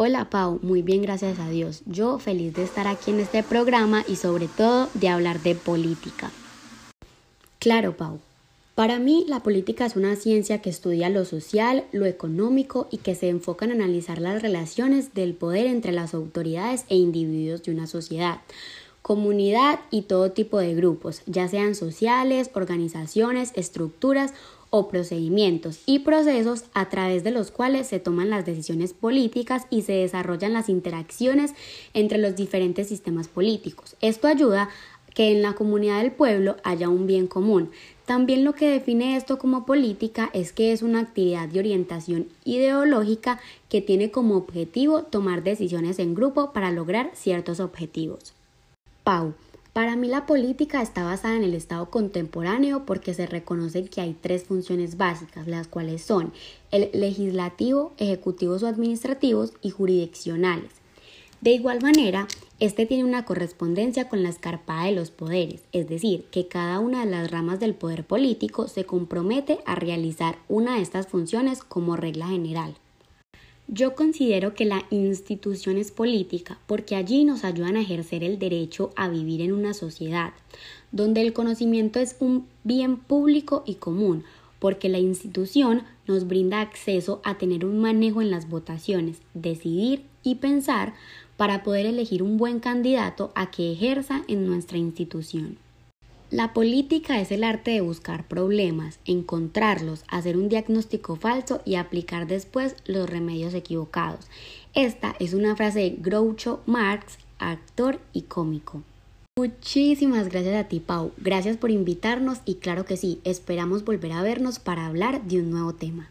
Hola Pau, muy bien gracias a Dios. Yo feliz de estar aquí en este programa y sobre todo de hablar de política. Claro Pau, para mí la política es una ciencia que estudia lo social, lo económico y que se enfoca en analizar las relaciones del poder entre las autoridades e individuos de una sociedad comunidad y todo tipo de grupos, ya sean sociales, organizaciones, estructuras o procedimientos y procesos a través de los cuales se toman las decisiones políticas y se desarrollan las interacciones entre los diferentes sistemas políticos. Esto ayuda que en la comunidad del pueblo haya un bien común. También lo que define esto como política es que es una actividad de orientación ideológica que tiene como objetivo tomar decisiones en grupo para lograr ciertos objetivos. Para mí la política está basada en el Estado contemporáneo porque se reconoce que hay tres funciones básicas, las cuales son el legislativo, ejecutivos o administrativos y jurisdiccionales. De igual manera, este tiene una correspondencia con la escarpada de los poderes, es decir, que cada una de las ramas del poder político se compromete a realizar una de estas funciones como regla general. Yo considero que la institución es política porque allí nos ayudan a ejercer el derecho a vivir en una sociedad, donde el conocimiento es un bien público y común, porque la institución nos brinda acceso a tener un manejo en las votaciones, decidir y pensar para poder elegir un buen candidato a que ejerza en nuestra institución. La política es el arte de buscar problemas, encontrarlos, hacer un diagnóstico falso y aplicar después los remedios equivocados. Esta es una frase de Groucho Marx, actor y cómico. Muchísimas gracias a ti, Pau. Gracias por invitarnos y claro que sí, esperamos volver a vernos para hablar de un nuevo tema.